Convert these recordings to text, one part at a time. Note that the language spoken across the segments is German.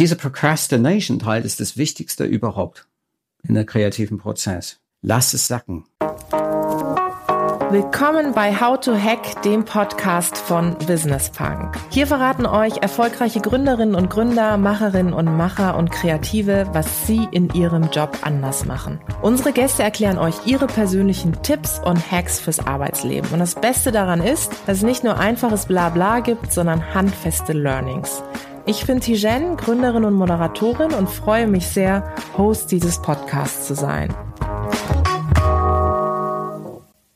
dieser Procrastination-Teil ist das Wichtigste überhaupt in der kreativen Prozess. Lass es sacken. Willkommen bei How to Hack, dem Podcast von Business Punk. Hier verraten euch erfolgreiche Gründerinnen und Gründer, Macherinnen und Macher und Kreative, was sie in ihrem Job anders machen. Unsere Gäste erklären euch ihre persönlichen Tipps und Hacks fürs Arbeitsleben. Und das Beste daran ist, dass es nicht nur einfaches Blabla gibt, sondern handfeste Learnings. Ich bin Tijen, Gründerin und Moderatorin und freue mich sehr, Host dieses Podcasts zu sein.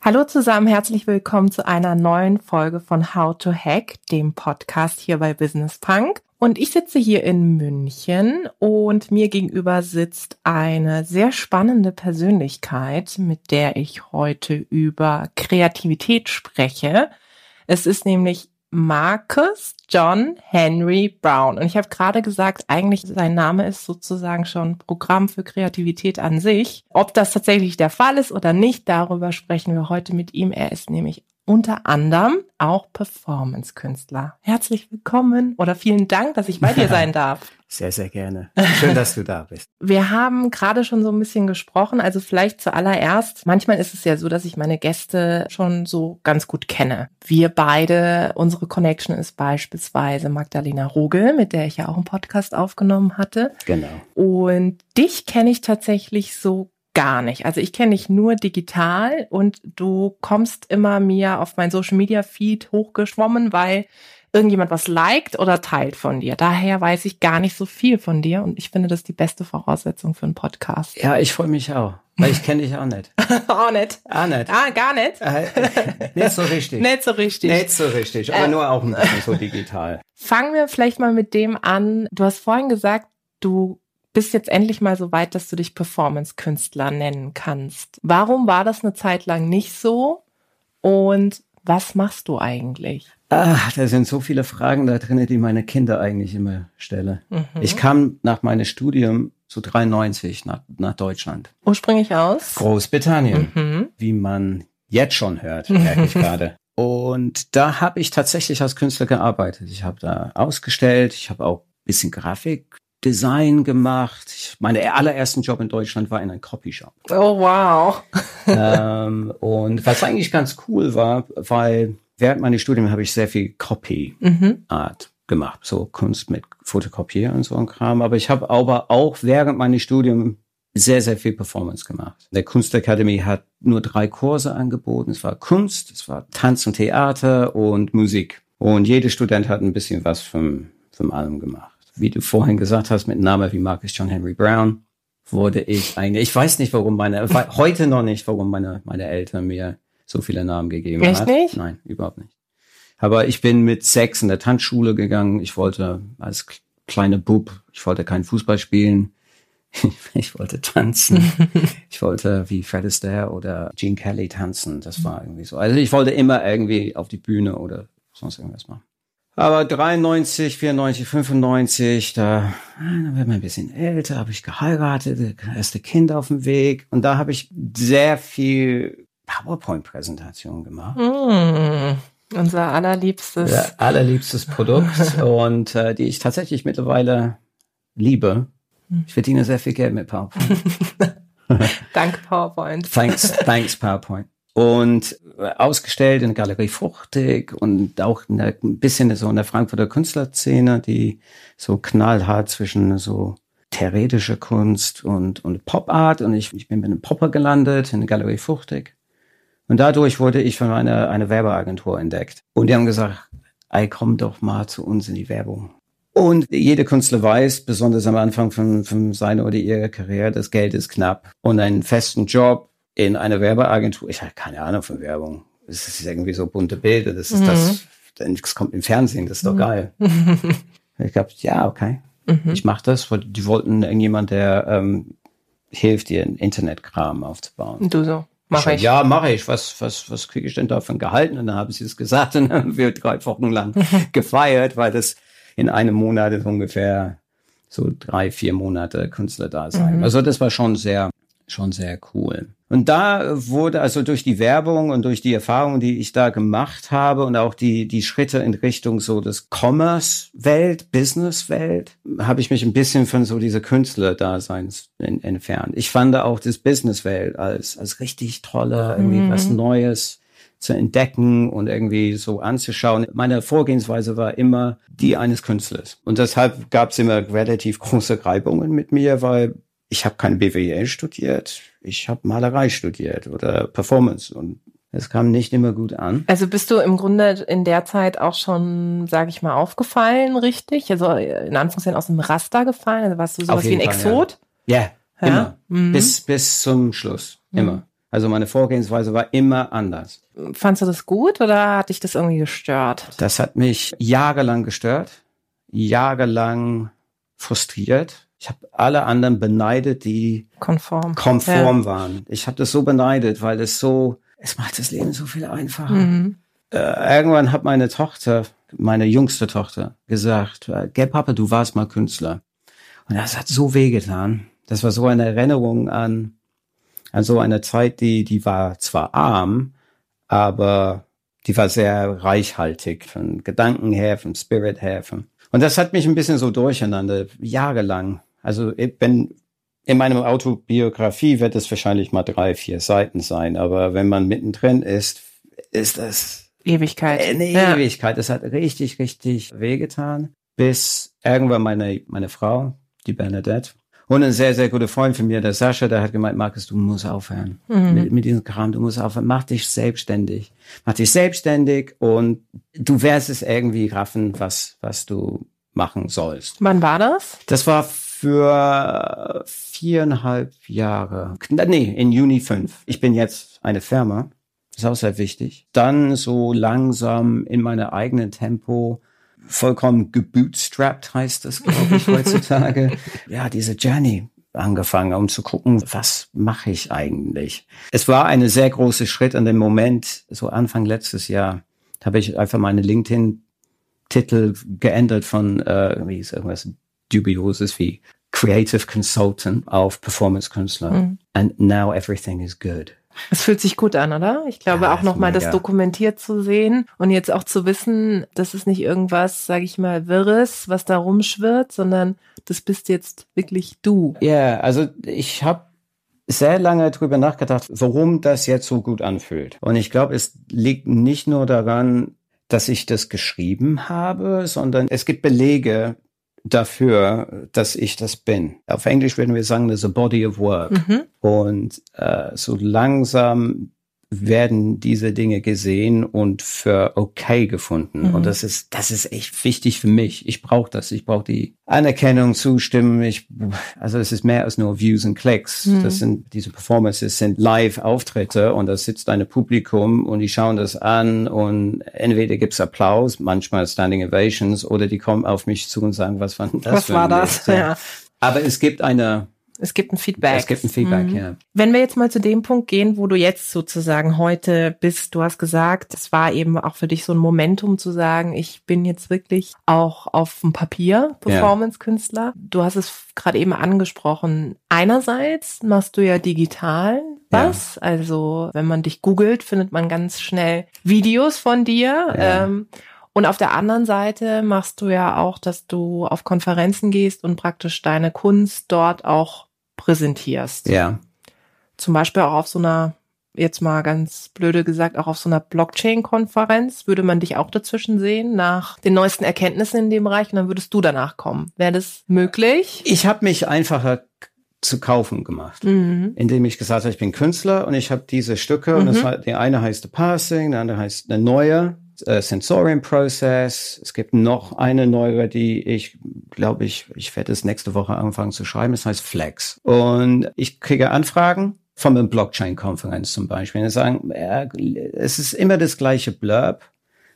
Hallo zusammen, herzlich willkommen zu einer neuen Folge von How to Hack, dem Podcast hier bei Business Punk. Und ich sitze hier in München und mir gegenüber sitzt eine sehr spannende Persönlichkeit, mit der ich heute über Kreativität spreche. Es ist nämlich Marcus John Henry Brown. Und ich habe gerade gesagt, eigentlich sein Name ist sozusagen schon Programm für Kreativität an sich. Ob das tatsächlich der Fall ist oder nicht, darüber sprechen wir heute mit ihm. Er ist nämlich unter anderem auch Performance-Künstler. Herzlich willkommen oder vielen Dank, dass ich bei dir sein darf. Sehr, sehr gerne. Schön, dass du da bist. Wir haben gerade schon so ein bisschen gesprochen, also vielleicht zuallererst. Manchmal ist es ja so, dass ich meine Gäste schon so ganz gut kenne. Wir beide, unsere Connection ist beispielsweise Magdalena Rogel, mit der ich ja auch einen Podcast aufgenommen hatte. Genau. Und dich kenne ich tatsächlich so gar nicht. Also ich kenne dich nur digital und du kommst immer mir auf mein Social Media Feed hochgeschwommen, weil irgendjemand was liked oder teilt von dir. Daher weiß ich gar nicht so viel von dir und ich finde das die beste Voraussetzung für einen Podcast. Ja, ich freue mich auch. Weil ich kenne dich auch nicht. auch nicht. Auch nicht. Ah, gar nicht. Äh, nicht so richtig. nicht so richtig. Nicht so richtig, aber äh, nur auch bisschen so digital. Fangen wir vielleicht mal mit dem an. Du hast vorhin gesagt, du bist jetzt endlich mal so weit, dass du dich Performance-Künstler nennen kannst. Warum war das eine Zeit lang nicht so? Und was machst du eigentlich? Ah, da sind so viele Fragen da drin, die meine Kinder eigentlich immer stellen. Mhm. Ich kam nach meinem Studium zu 93 nach, nach Deutschland. Ursprünglich aus? Großbritannien, mhm. wie man jetzt schon hört, merke ich gerade. Und da habe ich tatsächlich als Künstler gearbeitet. Ich habe da ausgestellt, ich habe auch bisschen Grafik Design gemacht. Ich, meine allerersten Job in Deutschland war in einem Copyshop. Oh wow. ähm, und was eigentlich ganz cool war, weil während meines Studiums habe ich sehr viel Copy mhm. Art gemacht, so Kunst mit Fotokopier und so ein Kram. Aber ich habe aber auch während meines Studiums sehr, sehr viel Performance gemacht. Der Kunstakademie hat nur drei Kurse angeboten. Es war Kunst, es war Tanz und Theater und Musik. Und jeder Student hat ein bisschen was von, von allem gemacht wie du vorhin gesagt hast, mit einem Namen wie Marcus John Henry Brown, wurde ich eigentlich, ich weiß nicht, warum meine, heute noch nicht, warum meine, meine Eltern mir so viele Namen gegeben Echt hat. nicht? Nein, überhaupt nicht. Aber ich bin mit sechs in der Tanzschule gegangen. Ich wollte als kleiner Bub, ich wollte keinen Fußball spielen. ich wollte tanzen. ich wollte wie Fred Astaire oder Gene Kelly tanzen. Das war irgendwie so. Also ich wollte immer irgendwie auf die Bühne oder sonst irgendwas machen. Aber 93, 94, 95, da, da wird man ein bisschen älter, habe ich geheiratet, erste Kind auf dem Weg. Und da habe ich sehr viel PowerPoint-Präsentation gemacht. Mm, unser allerliebstes. Ja, allerliebstes Produkt und äh, die ich tatsächlich mittlerweile liebe. Hm. Ich verdiene sehr viel Geld mit PowerPoint. Dank PowerPoint. Thanks, thanks PowerPoint und ausgestellt in der Galerie Fruchtig und auch der, ein bisschen so in der Frankfurter Künstlerszene, die so knallhart zwischen so theoretische Kunst und, und Pop-Art. Und ich, ich bin mit einem Popper gelandet in der Galerie Fruchtig und dadurch wurde ich von einer, einer Werbeagentur entdeckt. Und die haben gesagt, ey, komm doch mal zu uns in die Werbung. Und jeder Künstler weiß, besonders am Anfang von, von seiner oder ihrer Karriere, das Geld ist knapp. Und einen festen Job in einer Werbeagentur, ich habe keine Ahnung von Werbung. Es ist irgendwie so bunte Bilder, das ist mhm. das, das kommt im Fernsehen, das ist doch mhm. geil. ich glaube, ja, okay. Mhm. Ich mache das, weil die wollten irgendjemand, der ähm, hilft, ihren Internetkram aufzubauen. Und du so. Mach ich. Ja, mache ich. Was, was, was kriege ich denn davon gehalten? Und dann haben sie es gesagt und dann haben wir drei Wochen lang gefeiert, weil das in einem Monat ungefähr so drei, vier Monate Künstler da sein. Mhm. Also das war schon sehr schon sehr cool. Und da wurde also durch die Werbung und durch die Erfahrungen, die ich da gemacht habe und auch die, die Schritte in Richtung so des Commerce-Welt, Business-Welt, habe ich mich ein bisschen von so dieser Künstler-Daseins entfernt. Ich fand auch das Business-Welt als, als richtig tolle, irgendwie mhm. was Neues zu entdecken und irgendwie so anzuschauen. Meine Vorgehensweise war immer die eines Künstlers. Und deshalb gab es immer relativ große Reibungen mit mir, weil ich habe keine BWL studiert, ich habe Malerei studiert oder Performance und es kam nicht immer gut an. Also bist du im Grunde in der Zeit auch schon, sage ich mal, aufgefallen, richtig? Also in Anführungszeichen aus dem Raster gefallen? Also warst du sowas wie ein Fall, Exot? Ja, ja, ja? immer. Mhm. Bis, bis zum Schluss. Mhm. Immer. Also meine Vorgehensweise war immer anders. Fandst du das gut oder hat dich das irgendwie gestört? Das hat mich jahrelang gestört, jahrelang frustriert ich habe alle anderen beneidet, die konform, konform ja. waren. Ich habe das so beneidet, weil es so, es macht das Leben so viel einfacher. Mhm. Äh, irgendwann hat meine Tochter, meine jüngste Tochter, gesagt, äh, gell Papa, du warst mal Künstler. Und das hat so wehgetan. Das war so eine Erinnerung an, an so eine Zeit, die, die war zwar arm, aber die war sehr reichhaltig von Gedanken her, vom Spirit her. Von, und das hat mich ein bisschen so durcheinander, jahrelang. Also wenn in meinem Autobiografie wird es wahrscheinlich mal drei, vier Seiten sein, aber wenn man mittendrin ist, ist das Ewigkeit. Eine ja. Ewigkeit. Es hat richtig, richtig wehgetan, bis irgendwann meine, meine Frau, die Bernadette, und ein sehr, sehr guter Freund von mir, der Sascha, der hat gemeint, Markus, du musst aufhören mhm. mit, mit diesem Kram, du musst aufhören, mach dich selbstständig. Mach dich selbstständig und du wirst es irgendwie raffen, was, was du machen sollst. Wann war das? Das war für viereinhalb Jahre. Nee, in Juni fünf. Ich bin jetzt eine Firma. Das ist auch sehr wichtig. Dann so langsam in meinem eigenen Tempo vollkommen gebootstrapped heißt das, glaube ich, heutzutage. ja, diese Journey angefangen, um zu gucken, was mache ich eigentlich. Es war eine sehr große Schritt an dem Moment, so Anfang letztes Jahr, habe ich einfach meine LinkedIn-Titel geändert von, äh, wie ist irgendwas dubioses wie Creative Consultant auf Performance Künstler. Mhm. And now everything is good. Es fühlt sich gut an, oder? Ich glaube ja, auch nochmal das dokumentiert zu sehen und jetzt auch zu wissen, das ist nicht irgendwas, sage ich mal, Wirres, was da rumschwirrt, sondern das bist jetzt wirklich du. Ja, yeah, also ich habe sehr lange drüber nachgedacht, warum das jetzt so gut anfühlt. Und ich glaube, es liegt nicht nur daran, dass ich das geschrieben habe, sondern es gibt Belege, dafür, dass ich das bin. Auf Englisch würden wir sagen, there's a body of work. Mhm. Und äh, so langsam werden diese Dinge gesehen und für okay gefunden. Mhm. Und das ist, das ist echt wichtig für mich. Ich brauche das. Ich brauche die Anerkennung, Zustimmen. Ich, also es ist mehr als nur Views und Klicks. Mhm. Das sind, diese Performances sind Live-Auftritte und da sitzt ein Publikum und die schauen das an und entweder gibt's Applaus, manchmal Standing Ovations oder die kommen auf mich zu und sagen, was war das? Was war das? Ja. Aber es gibt eine es gibt ein Feedback. Es gibt ein Feedback, mhm. ja. Wenn wir jetzt mal zu dem Punkt gehen, wo du jetzt sozusagen heute bist, du hast gesagt, es war eben auch für dich so ein Momentum zu sagen, ich bin jetzt wirklich auch auf dem Papier Performance-Künstler. Du hast es gerade eben angesprochen. Einerseits machst du ja digital was. Ja. Also wenn man dich googelt, findet man ganz schnell Videos von dir. Ja. Ähm, und auf der anderen Seite machst du ja auch, dass du auf Konferenzen gehst und praktisch deine Kunst dort auch präsentierst. Ja. Zum Beispiel auch auf so einer, jetzt mal ganz blöde gesagt, auch auf so einer Blockchain-Konferenz würde man dich auch dazwischen sehen, nach den neuesten Erkenntnissen in dem Bereich und dann würdest du danach kommen. Wäre das möglich? Ich habe mich einfacher zu kaufen gemacht, mhm. indem ich gesagt habe, ich bin Künstler und ich habe diese Stücke mhm. und das, mhm. die eine heißt The Passing, der andere heißt eine neue äh, Sensorium Process. Es gibt noch eine neue, die ich glaube ich, ich werde es nächste Woche anfangen zu schreiben. Es heißt Flex. Und ich kriege Anfragen von einer Blockchain-Konferenz zum Beispiel. Und sagen, ja, es ist immer das gleiche Blurb.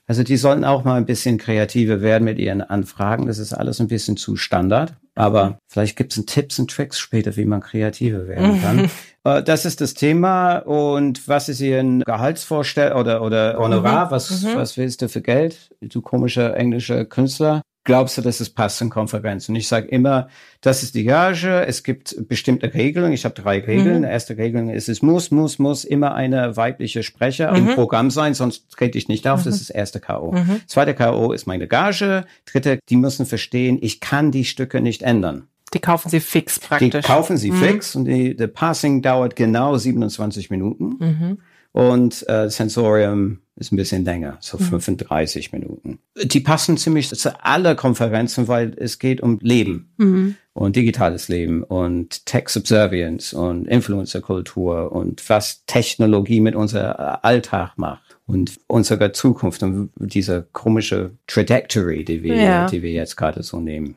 Also die sollten auch mal ein bisschen kreativer werden mit ihren Anfragen. Das ist alles ein bisschen zu Standard. Aber vielleicht gibt es Tipps und Tricks später, wie man kreativer werden kann. Äh, das ist das Thema. Und was ist Ihr Gehaltsvorstellung oder, oder Honorar? Mhm. Was, mhm. was willst du für Geld? Du komischer englischer Künstler. glaubst du, dass es passt in Konferenz? Und ich sage immer, das ist die Gage, es gibt bestimmte Regeln. Ich habe drei Regeln. Mhm. Erste Regel ist, es muss, muss, muss immer eine weibliche Sprecher mhm. im Programm sein, sonst trete ich nicht auf. Mhm. Das ist das erste K.O. Mhm. Zweite K.O. ist meine Gage. Dritte, die müssen verstehen, ich kann die Stücke nicht ändern. Die kaufen sie fix praktisch. Die kaufen sie mhm. fix und die, der Passing dauert genau 27 Minuten. Mhm. Und äh, Sensorium ist ein bisschen länger, so 35 mhm. Minuten. Die passen ziemlich zu aller Konferenzen, weil es geht um Leben mhm. und digitales Leben und Tech Subservience und Influencer-Kultur und was Technologie mit unser Alltag macht und unsere Zukunft und diese komische Trajectory, die wir, ja. die wir jetzt gerade so nehmen.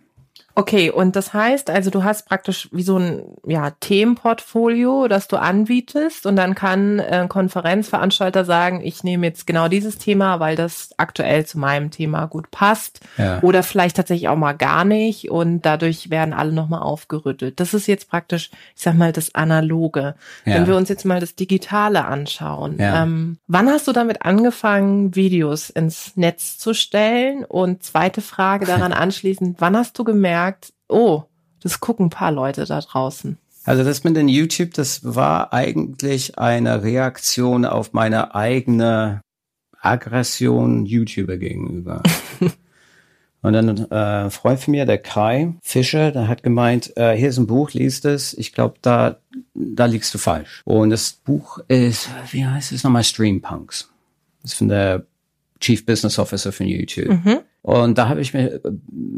Okay, und das heißt, also du hast praktisch wie so ein ja, Themenportfolio, das du anbietest und dann kann ein Konferenzveranstalter sagen, ich nehme jetzt genau dieses Thema, weil das aktuell zu meinem Thema gut passt ja. oder vielleicht tatsächlich auch mal gar nicht und dadurch werden alle nochmal aufgerüttelt. Das ist jetzt praktisch, ich sag mal, das Analoge. Ja. Wenn wir uns jetzt mal das Digitale anschauen, ja. ähm, wann hast du damit angefangen, Videos ins Netz zu stellen? Und zweite Frage daran anschließend, wann hast du gemerkt, gemerkt, oh, das gucken ein paar Leute da draußen. Also das mit den YouTube, das war eigentlich eine Reaktion auf meine eigene Aggression YouTuber gegenüber. Und dann äh, Freund von mir, der Kai Fischer, der hat gemeint, äh, hier ist ein Buch, liest es. Ich glaube, da, da liegst du falsch. Und das Buch ist, wie heißt es nochmal, Streampunks. Das ist von der Chief Business Officer von YouTube. Mhm. Und da habe ich mir,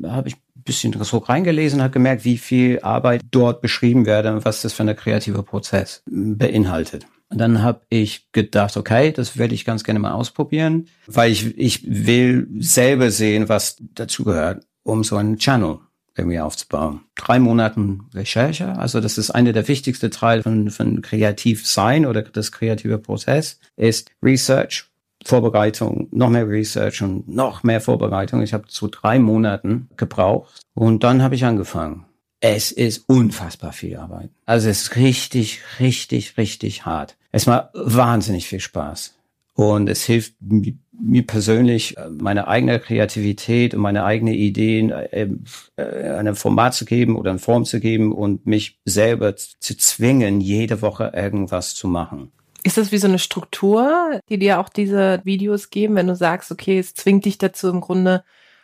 habe ich bisschen so reingelesen habe gemerkt, wie viel Arbeit dort beschrieben werde und was das für ein kreativer Prozess beinhaltet. Und dann habe ich gedacht, okay, das werde ich ganz gerne mal ausprobieren, weil ich, ich will selber sehen, was dazugehört, um so einen Channel irgendwie aufzubauen. Drei Monaten Recherche, also das ist eine der wichtigsten Teile von, von kreativ sein oder das kreative Prozess, ist Research, Vorbereitung, noch mehr Research und noch mehr Vorbereitung. Ich habe zu drei Monaten gebraucht und dann habe ich angefangen. Es ist unfassbar viel Arbeit. Also es ist richtig, richtig, richtig hart. Es macht wahnsinnig viel Spaß. Und es hilft mir persönlich, meine eigene Kreativität und meine eigenen Ideen äh, äh, eine Format zu geben oder eine Form zu geben und mich selber zu zwingen, jede Woche irgendwas zu machen. Ist das wie so eine Struktur, die dir auch diese Videos geben, wenn du sagst, okay, es zwingt dich dazu im Grunde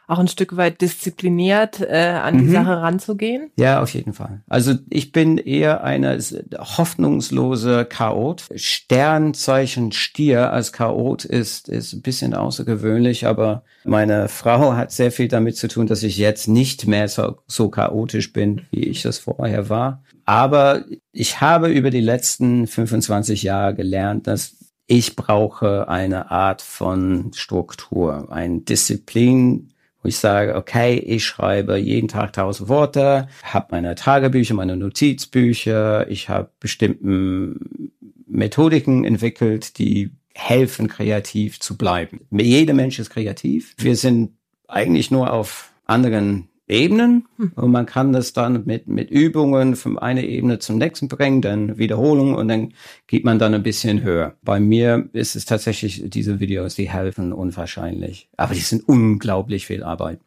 auch ein Stück weit diszipliniert äh, an die mhm. Sache ranzugehen? Ja, auf jeden Fall. Also ich bin eher eine hoffnungslose Chaot. Sternzeichen Stier als Chaot ist, ist ein bisschen außergewöhnlich, aber meine Frau hat sehr viel damit zu tun, dass ich jetzt nicht mehr so, so chaotisch bin, wie ich das vorher war. Aber ich habe über die letzten 25 Jahre gelernt, dass ich brauche eine Art von Struktur, ein Disziplin, wo ich sage, okay, ich schreibe jeden Tag tausend Worte, habe meine Tagebücher, meine Notizbücher, ich habe bestimmten Methodiken entwickelt, die helfen, kreativ zu bleiben. Jeder Mensch ist kreativ. Wir sind eigentlich nur auf anderen Ebenen hm. und man kann das dann mit, mit Übungen von einer Ebene zum nächsten bringen, dann Wiederholung und dann geht man dann ein bisschen höher. Bei mir ist es tatsächlich diese Videos, die helfen unwahrscheinlich, aber die sind unglaublich viel Arbeit.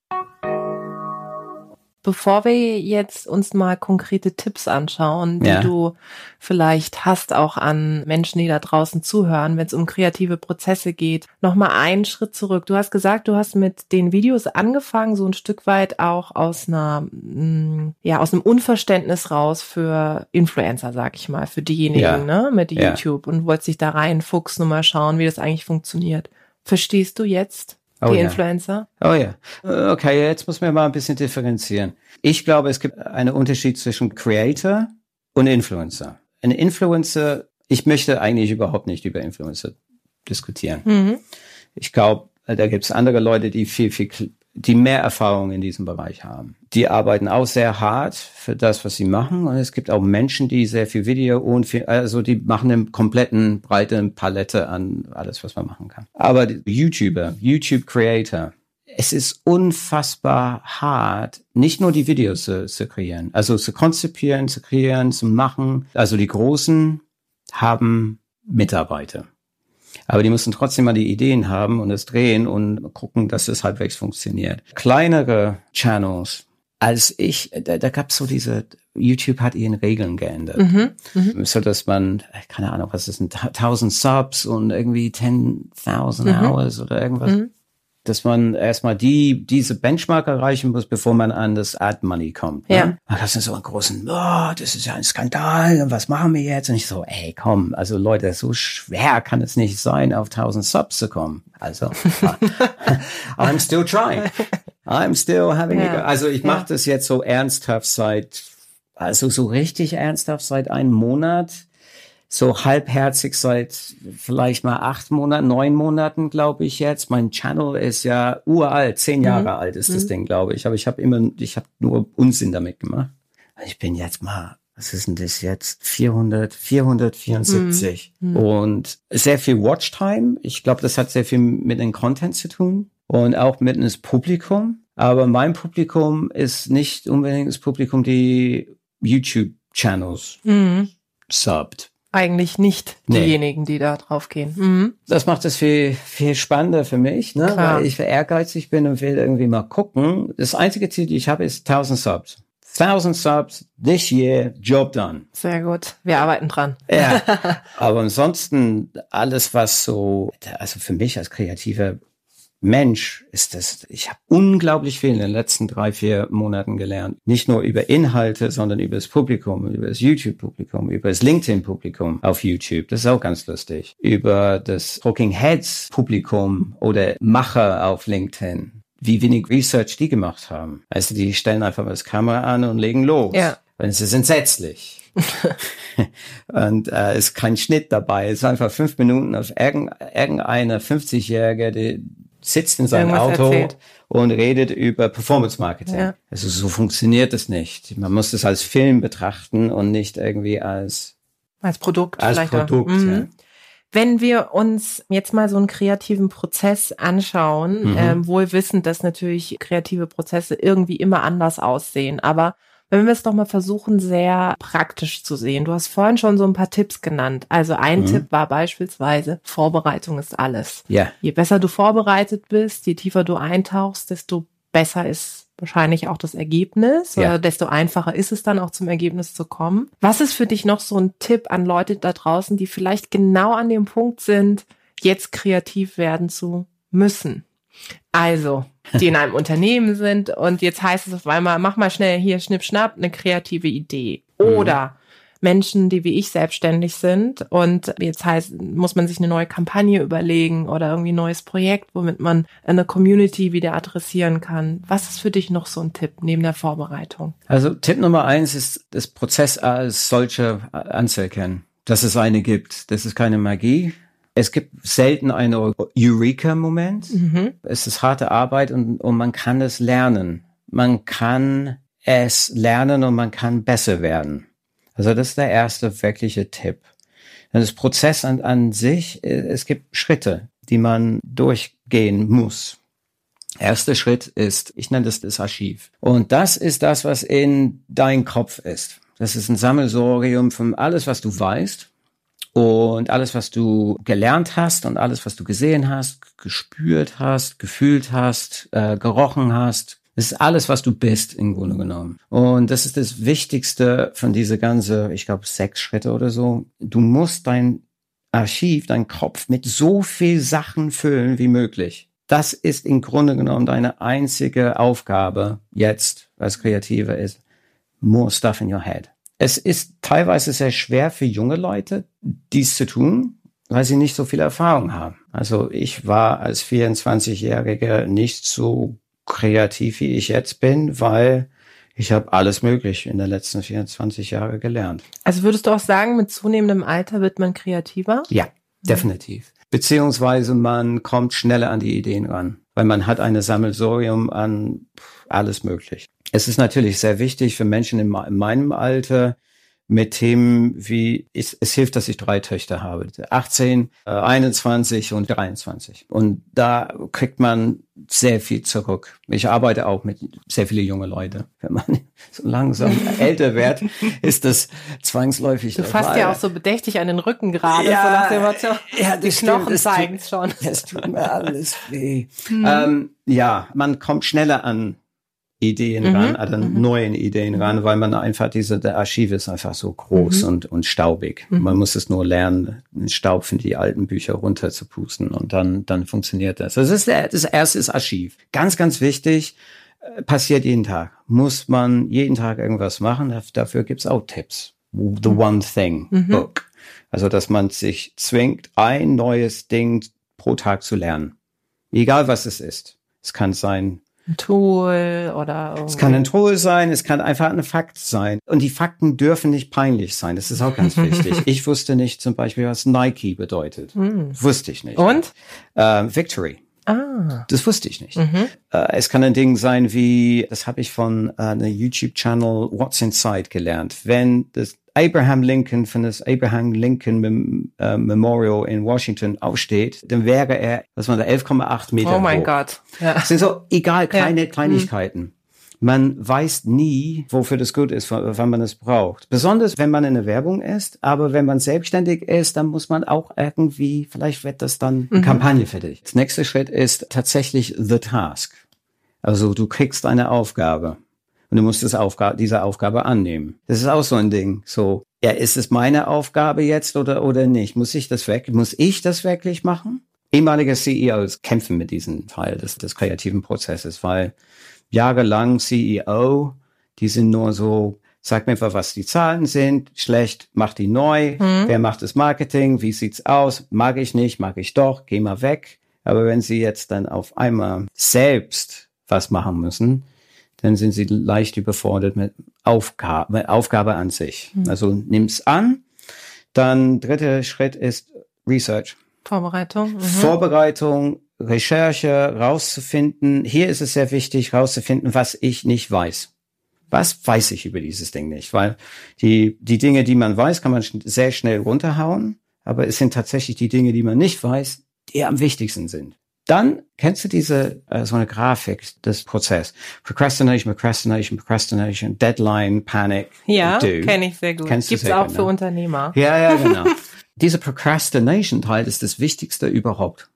Bevor wir jetzt uns mal konkrete Tipps anschauen, die ja. du vielleicht hast auch an Menschen, die da draußen zuhören, wenn es um kreative Prozesse geht, noch mal einen Schritt zurück. Du hast gesagt, du hast mit den Videos angefangen, so ein Stück weit auch aus einer mm, ja aus einem Unverständnis raus für Influencer, sag ich mal, für diejenigen, ja. ne, mit YouTube ja. und wolltest dich da reinfuchsen und mal schauen, wie das eigentlich funktioniert. Verstehst du jetzt? Oh, die ja. Influencer? Oh ja. Okay, jetzt muss man mal ein bisschen differenzieren. Ich glaube, es gibt einen Unterschied zwischen Creator und Influencer. Ein Influencer, ich möchte eigentlich überhaupt nicht über Influencer diskutieren. Mhm. Ich glaube, da gibt es andere Leute, die viel, viel die mehr Erfahrung in diesem Bereich haben. Die arbeiten auch sehr hart für das, was sie machen. Und es gibt auch Menschen, die sehr viel Video und viel, also die machen eine kompletten breiten Palette an alles, was man machen kann. Aber YouTuber, YouTube Creator, es ist unfassbar hart, nicht nur die Videos zu, zu kreieren, also zu konzipieren, zu kreieren, zu machen. Also die Großen haben Mitarbeiter. Aber die müssen trotzdem mal die Ideen haben und es drehen und gucken, dass es halbwegs funktioniert. Kleinere Channels, als ich, da, da gab es so diese, YouTube hat ihren Regeln geändert. Mhm, mh. So dass man, keine Ahnung, was ist ein 1000 Subs und irgendwie 10.000 mhm. Hours oder irgendwas. Mhm dass man erstmal die, diese Benchmark erreichen muss, bevor man an das Ad Money kommt. Ne? Ja. Man hat so einen großen, oh, das ist ja ein Skandal und was machen wir jetzt? Und ich so, ey, komm, also Leute, so schwer kann es nicht sein, auf 1000 Subs zu kommen. Also, I'm still trying. I'm still having ja. a, also ich mache ja. das jetzt so ernsthaft seit, also so richtig ernsthaft seit einem Monat so halbherzig seit vielleicht mal acht Monaten, neun Monaten, glaube ich jetzt. Mein Channel ist ja uralt, zehn mhm. Jahre alt ist das mhm. Ding, glaube ich. Aber ich habe immer, ich habe nur Unsinn damit gemacht. Ich bin jetzt mal, was ist denn das jetzt? 400, 474 mhm. mhm. und sehr viel Watchtime. Ich glaube, das hat sehr viel mit dem Content zu tun und auch mit dem Publikum. Aber mein Publikum ist nicht unbedingt das Publikum, die YouTube-Channels mhm. Eigentlich nicht diejenigen, die da drauf gehen. Mhm. Das macht es viel, viel spannender für mich, ne? Klar. weil ich ehrgeizig bin und will irgendwie mal gucken. Das einzige Ziel, die ich habe, ist 1000 Subs. 1000 Subs this year, job done. Sehr gut. Wir arbeiten dran. Ja. Aber ansonsten alles, was so, also für mich als kreativer Mensch ist das, ich habe unglaublich viel in den letzten drei, vier Monaten gelernt. Nicht nur über Inhalte, sondern über das Publikum, über das YouTube-Publikum, über das LinkedIn-Publikum auf YouTube. Das ist auch ganz lustig. Über das Talking Heads-Publikum oder Macher auf LinkedIn. Wie wenig Research die gemacht haben. Also die stellen einfach mal das Kamera an und legen los. Ja. Und es ist entsetzlich. und äh, ist kein Schnitt dabei. Es ist einfach fünf Minuten auf irgendeine 50-Jährige, die sitzt in seinem Irgendwas Auto erzählt. und redet über Performance Marketing. Ja. Also so funktioniert es nicht. Man muss es als Film betrachten und nicht irgendwie als als Produkt. Als Produkt. Mhm. Ja. Wenn wir uns jetzt mal so einen kreativen Prozess anschauen, mhm. ähm, wohl wissend, dass natürlich kreative Prozesse irgendwie immer anders aussehen, aber wenn wir es doch mal versuchen, sehr praktisch zu sehen. Du hast vorhin schon so ein paar Tipps genannt. Also ein mhm. Tipp war beispielsweise, Vorbereitung ist alles. Ja. Je besser du vorbereitet bist, je tiefer du eintauchst, desto besser ist wahrscheinlich auch das Ergebnis ja. oder desto einfacher ist es dann auch zum Ergebnis zu kommen. Was ist für dich noch so ein Tipp an Leute da draußen, die vielleicht genau an dem Punkt sind, jetzt kreativ werden zu müssen? Also, die in einem Unternehmen sind und jetzt heißt es auf einmal, mach mal schnell hier schnipp schnapp eine kreative Idee. Mhm. Oder mhm. Menschen, die wie ich selbstständig sind und jetzt heißt, muss man sich eine neue Kampagne überlegen oder irgendwie ein neues Projekt, womit man eine Community wieder adressieren kann. Was ist für dich noch so ein Tipp neben der Vorbereitung? Also Tipp Nummer eins ist, das Prozess als solche anzuerkennen, dass es eine gibt. Das ist keine Magie. Es gibt selten einen Eureka-Moment. Mhm. Es ist harte Arbeit und, und man kann es lernen. Man kann es lernen und man kann besser werden. Also das ist der erste wirkliche Tipp. Das Prozess an, an sich, es gibt Schritte, die man durchgehen muss. Erster Schritt ist, ich nenne das das Archiv. Und das ist das, was in dein Kopf ist. Das ist ein Sammelsorium von alles, was du weißt, und alles, was du gelernt hast und alles, was du gesehen hast, gespürt hast, gefühlt hast, äh, gerochen hast, ist alles, was du bist, im Grunde genommen. Und das ist das Wichtigste von diese ganze, ich glaube, sechs Schritte oder so. Du musst dein Archiv, dein Kopf mit so viel Sachen füllen wie möglich. Das ist im Grunde genommen deine einzige Aufgabe jetzt als Kreativer ist. More stuff in your head. Es ist teilweise sehr schwer für junge Leute, dies zu tun, weil sie nicht so viel Erfahrung haben. Also ich war als 24-Jähriger nicht so kreativ, wie ich jetzt bin, weil ich habe alles möglich in den letzten 24 Jahren gelernt. Also würdest du auch sagen, mit zunehmendem Alter wird man kreativer? Ja, definitiv. Beziehungsweise man kommt schneller an die Ideen ran, weil man hat eine Sammelsorium an alles möglich. Es ist natürlich sehr wichtig für Menschen in, meinem Alter, mit Themen wie, es, es hilft, dass ich drei Töchter habe. 18, 21 und 23. Und da kriegt man sehr viel zurück. Ich arbeite auch mit sehr viele junge Leute. Wenn man so langsam älter wird, ist das zwangsläufig. Du fasst ja auch so bedächtig an den Rücken gerade, ja, so nach dem Motto, ja, die Knochen zeigen es schon. Es tut mir alles weh. Hm. Ähm, ja, man kommt schneller an Ideen mhm. ran, an mhm. neuen Ideen ran, weil man einfach diese, der Archiv ist einfach so groß mhm. und, und staubig. Mhm. Man muss es nur lernen, den Staub von die alten Bücher runter zu pusten und dann, dann funktioniert das. Das ist der, das erste ist Archiv. Ganz, ganz wichtig, äh, passiert jeden Tag. Muss man jeden Tag irgendwas machen, dafür gibt's auch Tipps. The mhm. One Thing mhm. Book. Also, dass man sich zwingt, ein neues Ding pro Tag zu lernen. Egal was es ist. Es kann sein, ein Tool oder irgendwie. Es kann ein Tool sein, es kann einfach ein Fakt sein. Und die Fakten dürfen nicht peinlich sein. Das ist auch ganz wichtig. Ich wusste nicht zum Beispiel, was Nike bedeutet. Hm. Wusste ich nicht. Und? Äh, Victory. Ah. Das wusste ich nicht. Mhm. Äh, es kann ein Ding sein wie, das habe ich von äh, einer YouTube-Channel What's Inside gelernt. Wenn das Abraham Lincoln von das Abraham Lincoln Mem äh, Memorial in Washington aufsteht, dann wäre er, was war da, 11,8 Meter Oh mein hoch. Gott. Ja. Das sind so egal, kleine ja. Kleinigkeiten. Mhm. Man weiß nie, wofür das gut ist, wann man es braucht. Besonders, wenn man in der Werbung ist. Aber wenn man selbstständig ist, dann muss man auch irgendwie, vielleicht wird das dann mhm. Kampagne für dich. Das nächste Schritt ist tatsächlich the task. Also du kriegst eine Aufgabe und du musst das Aufgabe, diese Aufgabe annehmen. Das ist auch so ein Ding. So, ja, ist es meine Aufgabe jetzt oder, oder nicht? Muss ich das wirklich, muss ich das wirklich machen? Ehemalige CEOs kämpfen mit diesem Teil des, des kreativen Prozesses, weil jahrelang CEO, die sind nur so, sag mir einfach, was die Zahlen sind, schlecht, mach die neu, hm. wer macht das Marketing, wie sieht's aus, mag ich nicht, mag ich doch, geh mal weg. Aber wenn sie jetzt dann auf einmal selbst was machen müssen, dann sind sie leicht überfordert mit Aufgabe, Aufgabe an sich. Mhm. Also nimm's an. Dann dritter Schritt ist Research. Vorbereitung. Mhm. Vorbereitung, Recherche, rauszufinden. Hier ist es sehr wichtig, rauszufinden, was ich nicht weiß. Was weiß ich über dieses Ding nicht? Weil die, die Dinge, die man weiß, kann man sehr schnell runterhauen. Aber es sind tatsächlich die Dinge, die man nicht weiß, die am wichtigsten sind. Dann kennst du diese äh, so eine Grafik des Prozess. Procrastination, Procrastination, Procrastination, Deadline, Panic. Ja, kenne ich sehr gut. Kennst Gibt's auch gut, für ne? Unternehmer. Ja, ja, genau. Diese Procrastination-Teil ist das Wichtigste überhaupt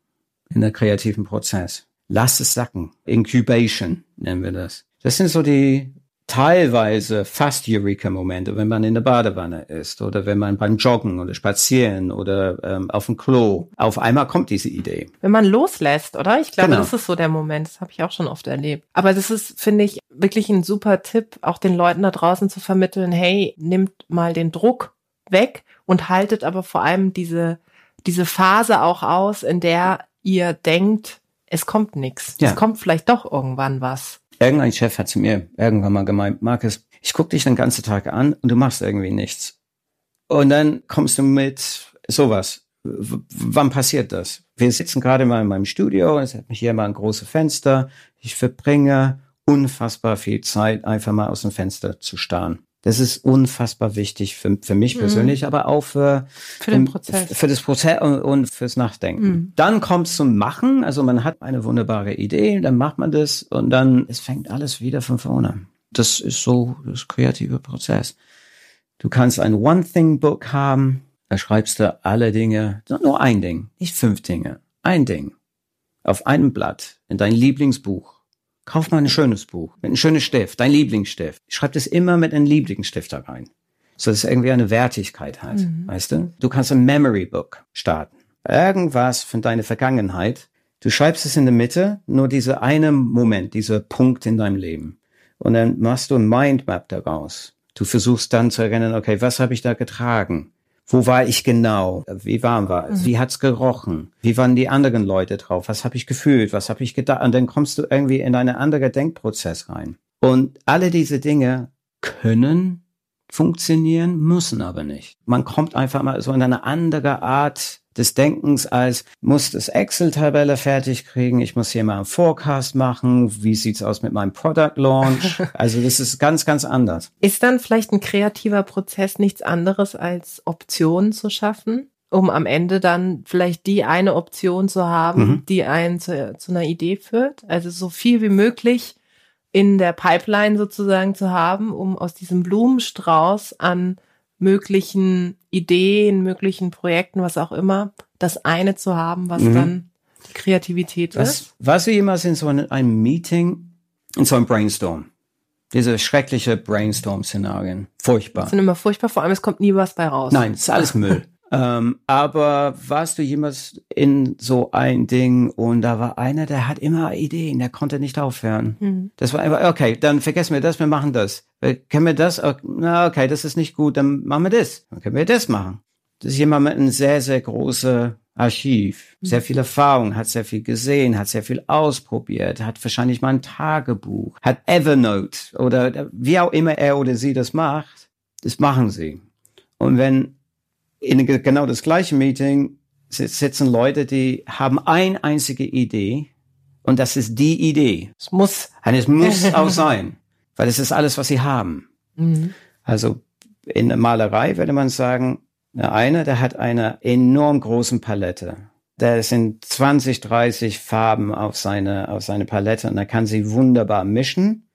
in der kreativen Prozess. Lass es sacken. Incubation nennen wir das. Das sind so die teilweise fast Eureka-Momente, wenn man in der Badewanne ist oder wenn man beim Joggen oder Spazieren oder ähm, auf dem Klo. Auf einmal kommt diese Idee. Wenn man loslässt, oder? Ich glaube, genau. das ist so der Moment. Das habe ich auch schon oft erlebt. Aber das ist, finde ich, wirklich ein super Tipp, auch den Leuten da draußen zu vermitteln, hey, nimmt mal den Druck weg und haltet aber vor allem diese, diese Phase auch aus, in der ihr denkt, es kommt nichts. Ja. Es kommt vielleicht doch irgendwann was. Irgendein Chef hat zu mir irgendwann mal gemeint, Markus, ich gucke dich den ganzen Tag an und du machst irgendwie nichts. Und dann kommst du mit sowas. W wann passiert das? Wir sitzen gerade mal in meinem Studio, es hat hier mal ein großes Fenster. Ich verbringe unfassbar viel Zeit, einfach mal aus dem Fenster zu starren. Das ist unfassbar wichtig für, für mich mhm. persönlich, aber auch für, für den Prozess. Für das Prozess und, und fürs Nachdenken. Mhm. Dann kommt es zum Machen. Also man hat eine wunderbare Idee, dann macht man das und dann es fängt alles wieder von vorne. Das ist so das kreative Prozess. Du kannst ein One-Thing-Book haben, da schreibst du alle Dinge, nur ein Ding, nicht fünf Dinge, ein Ding auf einem Blatt in dein Lieblingsbuch Kauf mal ein schönes Buch mit einem schönen Stift, dein Lieblingsstift. Schreib das immer mit einem Lieblingsstift da rein. So dass es irgendwie eine Wertigkeit hat, mhm. weißt du? Du kannst ein Memory Book starten. Irgendwas von deiner Vergangenheit. Du schreibst es in der Mitte, nur dieser eine Moment, dieser Punkt in deinem Leben. Und dann machst du ein Mindmap daraus. Du versuchst dann zu erinnern, okay, was habe ich da getragen? Wo war ich genau? Wie warm war es? Mhm. Wie hat's gerochen? Wie waren die anderen Leute drauf? Was habe ich gefühlt? Was habe ich gedacht? Und dann kommst du irgendwie in einen anderen Denkprozess rein. Und alle diese Dinge können funktionieren, müssen aber nicht. Man kommt einfach mal so in eine andere Art des Denkens als, muss das Excel-Tabelle fertig kriegen, ich muss hier mal einen Forecast machen, wie sieht's aus mit meinem Product Launch? Also das ist ganz, ganz anders. Ist dann vielleicht ein kreativer Prozess nichts anderes als Optionen zu schaffen? um am Ende dann vielleicht die eine Option zu haben, mhm. die einen zu, zu, einer Idee führt. Also so viel wie möglich in der Pipeline sozusagen zu haben, um aus diesem Blumenstrauß an möglichen Ideen, möglichen Projekten, was auch immer, das eine zu haben, was mhm. dann die Kreativität was, ist. Was du jemals in so einem Meeting, in so einem Brainstorm, diese schreckliche Brainstorm-Szenarien, furchtbar. Das sind immer furchtbar, vor allem es kommt nie was bei raus. Nein, es ist alles Müll. Ähm, aber warst du jemals in so ein Ding und da war einer, der hat immer Ideen, der konnte nicht aufhören. Mhm. Das war einfach, okay, dann vergessen wir das, wir machen das. Äh, können wir das? Na, okay, das ist nicht gut, dann machen wir das. Dann können wir das machen. Das ist jemand mit einem sehr, sehr großen Archiv, mhm. sehr viel Erfahrung, hat sehr viel gesehen, hat sehr viel ausprobiert, hat wahrscheinlich mal ein Tagebuch, hat Evernote oder wie auch immer er oder sie das macht, das machen sie. Und wenn in genau das gleiche Meeting sitzen Leute, die haben eine einzige Idee und das ist die Idee. Es muss. Und es muss auch sein, weil es ist alles, was sie haben. Mhm. Also in der Malerei würde man sagen, einer, der hat eine enorm großen Palette. Da sind 20, 30 Farben auf seine, auf seine Palette und er kann sie wunderbar mischen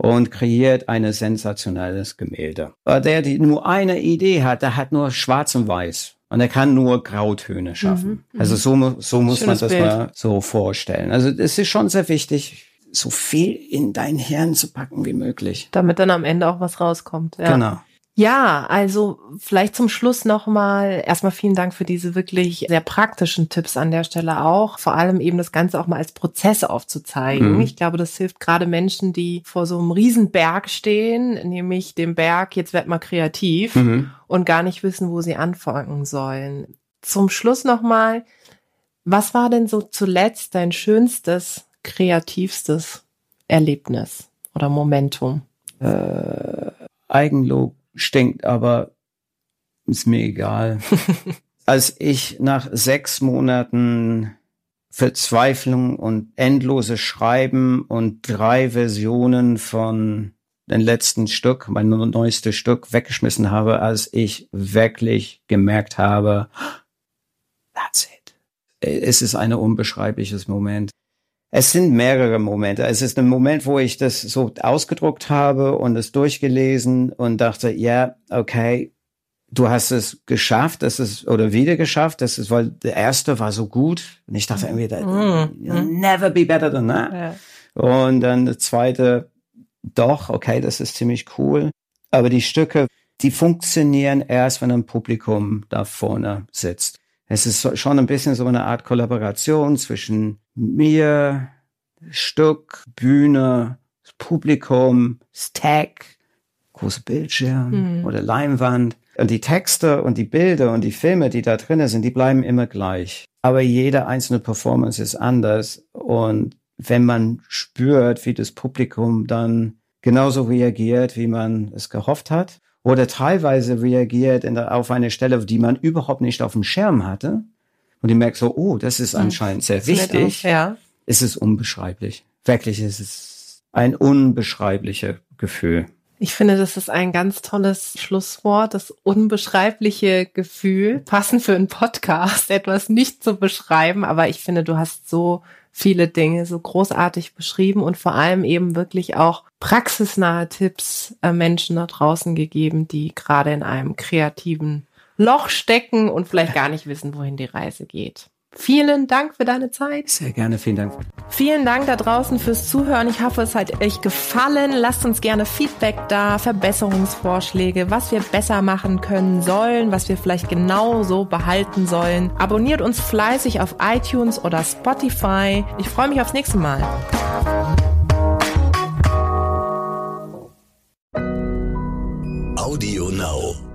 und kreiert ein sensationelles Gemälde. Aber der, die nur eine Idee hat, der hat nur schwarz und weiß. Und er kann nur Grautöne schaffen. Mhm, also so, so muss man das Bild. mal so vorstellen. Also es ist schon sehr wichtig, so viel in dein Hirn zu packen wie möglich. Damit dann am Ende auch was rauskommt. Ja. Genau. Ja, also vielleicht zum Schluss nochmal erstmal vielen Dank für diese wirklich sehr praktischen Tipps an der Stelle auch. Vor allem eben das Ganze auch mal als Prozess aufzuzeigen. Mhm. Ich glaube, das hilft gerade Menschen, die vor so einem Riesenberg stehen, nämlich dem Berg, jetzt werd mal kreativ mhm. und gar nicht wissen, wo sie anfangen sollen. Zum Schluss nochmal, was war denn so zuletzt dein schönstes, kreativstes Erlebnis oder Momentum? Äh, Eigenlob stinkt, aber ist mir egal. Als ich nach sechs Monaten Verzweiflung und endlose Schreiben und drei Versionen von den letzten Stück, mein neuestes Stück weggeschmissen habe, als ich wirklich gemerkt habe, that's it. Es ist ein unbeschreibliches Moment. Es sind mehrere Momente. Es ist ein Moment, wo ich das so ausgedruckt habe und es durchgelesen und dachte, ja, okay, du hast es geschafft, das ist, oder wieder geschafft, das ist, weil der erste war so gut. Und ich dachte irgendwie, mm. never be better than that. Ja. Und dann der zweite, doch, okay, das ist ziemlich cool. Aber die Stücke, die funktionieren erst, wenn ein Publikum da vorne sitzt. Es ist schon ein bisschen so eine Art Kollaboration zwischen mir, Stück, Bühne, Publikum, Stack, große Bildschirm mhm. oder Leinwand. Und die Texte und die Bilder und die Filme, die da drinnen sind, die bleiben immer gleich. Aber jede einzelne Performance ist anders. Und wenn man spürt, wie das Publikum dann genauso reagiert, wie man es gehofft hat, oder teilweise reagiert der, auf eine Stelle, die man überhaupt nicht auf dem Schirm hatte. Und die merkt so, oh, das ist hm. anscheinend sehr wichtig. Ja. Es ist unbeschreiblich. Wirklich, es ist ein unbeschreibliches Gefühl. Ich finde, das ist ein ganz tolles Schlusswort, das unbeschreibliche Gefühl, passend für einen Podcast, etwas nicht zu beschreiben, aber ich finde, du hast so viele Dinge so großartig beschrieben und vor allem eben wirklich auch praxisnahe Tipps äh, Menschen da draußen gegeben, die gerade in einem kreativen Loch stecken und vielleicht gar nicht wissen, wohin die Reise geht. Vielen Dank für deine Zeit. Sehr gerne, vielen Dank. Vielen Dank da draußen fürs Zuhören. Ich hoffe, es hat euch gefallen. Lasst uns gerne Feedback da, Verbesserungsvorschläge, was wir besser machen können sollen, was wir vielleicht genau so behalten sollen. Abonniert uns fleißig auf iTunes oder Spotify. Ich freue mich aufs nächste Mal. Audio Now.